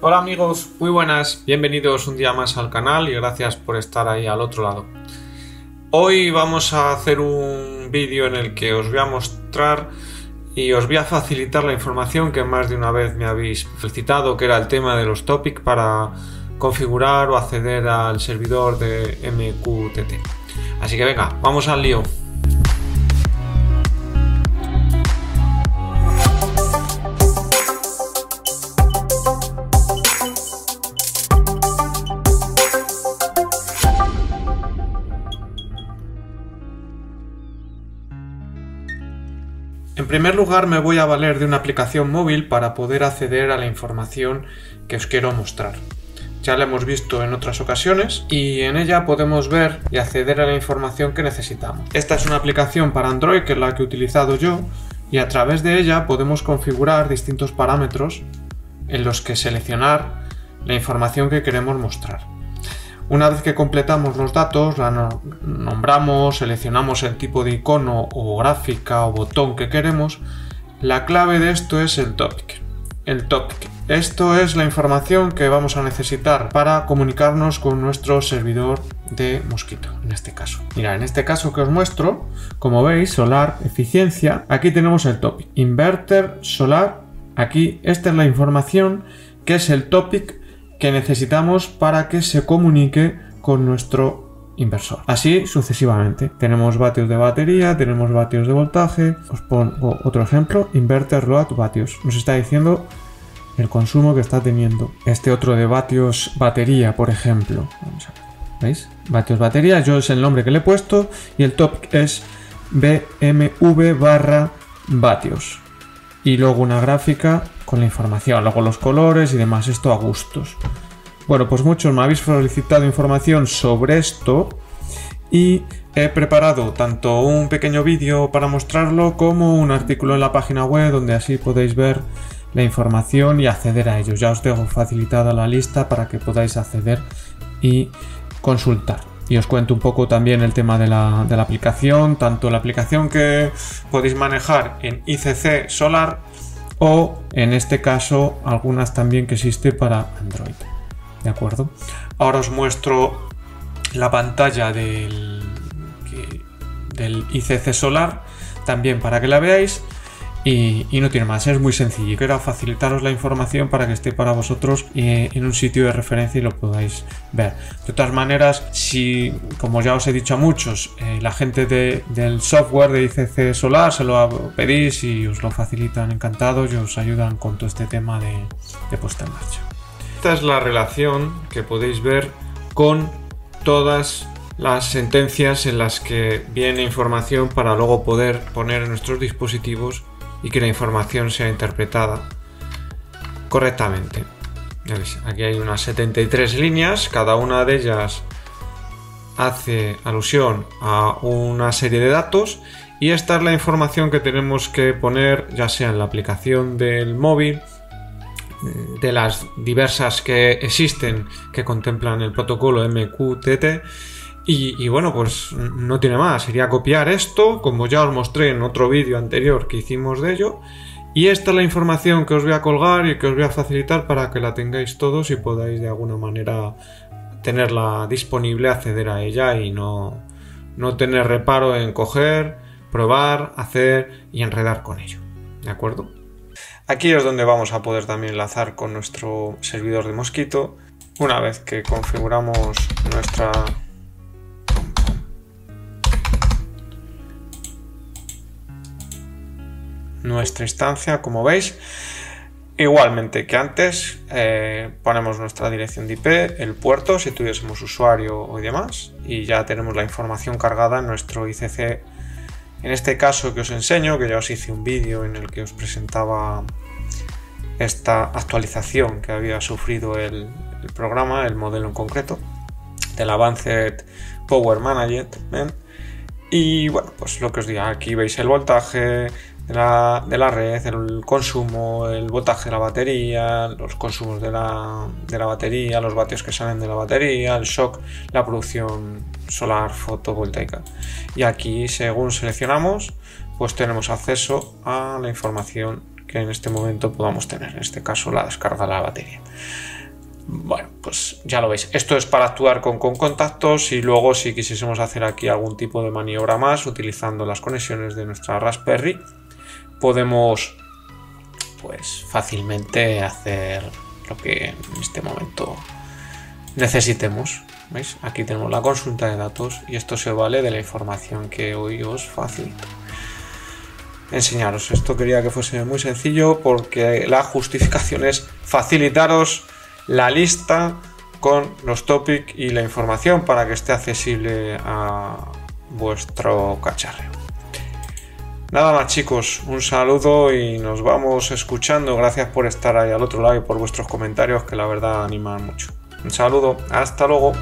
Hola amigos, muy buenas, bienvenidos un día más al canal y gracias por estar ahí al otro lado. Hoy vamos a hacer un vídeo en el que os voy a mostrar y os voy a facilitar la información que más de una vez me habéis felicitado, que era el tema de los topics para configurar o acceder al servidor de MQTT. Así que venga, vamos al lío. En primer lugar me voy a valer de una aplicación móvil para poder acceder a la información que os quiero mostrar. Ya la hemos visto en otras ocasiones y en ella podemos ver y acceder a la información que necesitamos. Esta es una aplicación para Android que es la que he utilizado yo y a través de ella podemos configurar distintos parámetros en los que seleccionar la información que queremos mostrar. Una vez que completamos los datos, la nombramos, seleccionamos el tipo de icono o gráfica o botón que queremos, la clave de esto es el topic. El topic. Esto es la información que vamos a necesitar para comunicarnos con nuestro servidor de Mosquito, en este caso. Mira, en este caso que os muestro, como veis, solar, eficiencia, aquí tenemos el topic. Inverter, solar, aquí esta es la información que es el topic que necesitamos para que se comunique con nuestro inversor. Así sucesivamente. Tenemos vatios de batería, tenemos vatios de voltaje. Os pongo otro ejemplo, inverter load vatios. Nos está diciendo el consumo que está teniendo. Este otro de vatios batería, por ejemplo. Vamos a ver. ¿Veis? Vatios batería, yo es el nombre que le he puesto y el top es BMV barra vatios. Y luego una gráfica con la información, luego los colores y demás, esto a gustos. Bueno, pues muchos me habéis solicitado información sobre esto y he preparado tanto un pequeño vídeo para mostrarlo como un artículo en la página web donde así podéis ver la información y acceder a ellos. Ya os dejo facilitada la lista para que podáis acceder y consultar. Y os cuento un poco también el tema de la, de la aplicación, tanto la aplicación que podéis manejar en ICC Solar o en este caso algunas también que existe para Android. ¿De acuerdo? Ahora os muestro la pantalla del, del ICC Solar también para que la veáis y, no tiene más, es muy sencillo. Quiero facilitaros la información para que esté para vosotros eh, en un sitio de referencia y lo podáis ver. De todas maneras, si, como ya os he dicho a muchos, eh, la gente del software de ICC Solar se lo pedís y os lo facilitan encantados y os ayudan con todo este tema de, de puesta en marcha. Esta es la relación que podéis ver con todas las sentencias en las que viene información para luego poder poner en nuestros dispositivos y que la información sea interpretada correctamente. aquí hay unas 73 líneas, cada una de ellas hace alusión a una serie de datos y esta es la información que tenemos que poner ya sea en la aplicación del móvil, de las diversas que existen que contemplan el protocolo MQTT y, bueno, pues no tiene más, sería copiar esto, como ya os mostré en otro vídeo anterior que hicimos de ello. Y esta es la información que os voy a colgar y que os voy a facilitar para que la tengáis todos y podáis de alguna manera tenerla disponible, acceder a ella y no, no tener reparo en coger, probar, hacer y enredar con ello. ¿De acuerdo? Aquí es donde vamos a poder también enlazar con nuestro servidor de mosquito. Una vez que configuramos nuestra nuestra instancia, como veis. Igualmente que antes, eh, ponemos nuestra dirección de IP, el puerto, si tuviésemos usuario o demás, y ya tenemos la información cargada en nuestro ICC. En este caso que os enseño, que ya os hice un vídeo en el que os presentaba esta actualización que había sufrido el, programa, el modelo en concreto, del Advanced Power Management. Y bueno, pues lo que os digo, aquí veis el voltaje, de la, red, el consumo, el voltaje de la batería, los consumos de la, de la batería, los vatios que salen de la batería, el shock, la producción solar fotovoltaica. Y aquí, según seleccionamos, pues tenemos acceso a la información que en este momento podamos tener, en este caso la descarga de la batería. Bueno, pues ya lo veis. Esto es para actuar con, con, contactos y luego si quisiésemos hacer aquí algún tipo de maniobra más utilizando las conexiones de nuestra Raspberry, podemos pues fácilmente hacer lo que en este momento necesitemos. ¿Veis? Aquí tenemos la consulta de datos y esto se vale de la información que hoy os facilito. Enseñaros, esto quería que fuese muy sencillo porque la justificación es facilitaros la lista con los topics y la información para que esté accesible a vuestro cacharreo. Nada más chicos, un saludo y nos vamos escuchando. Gracias por estar ahí al otro lado y por vuestros comentarios que la verdad animan mucho. Un saludo, hasta luego.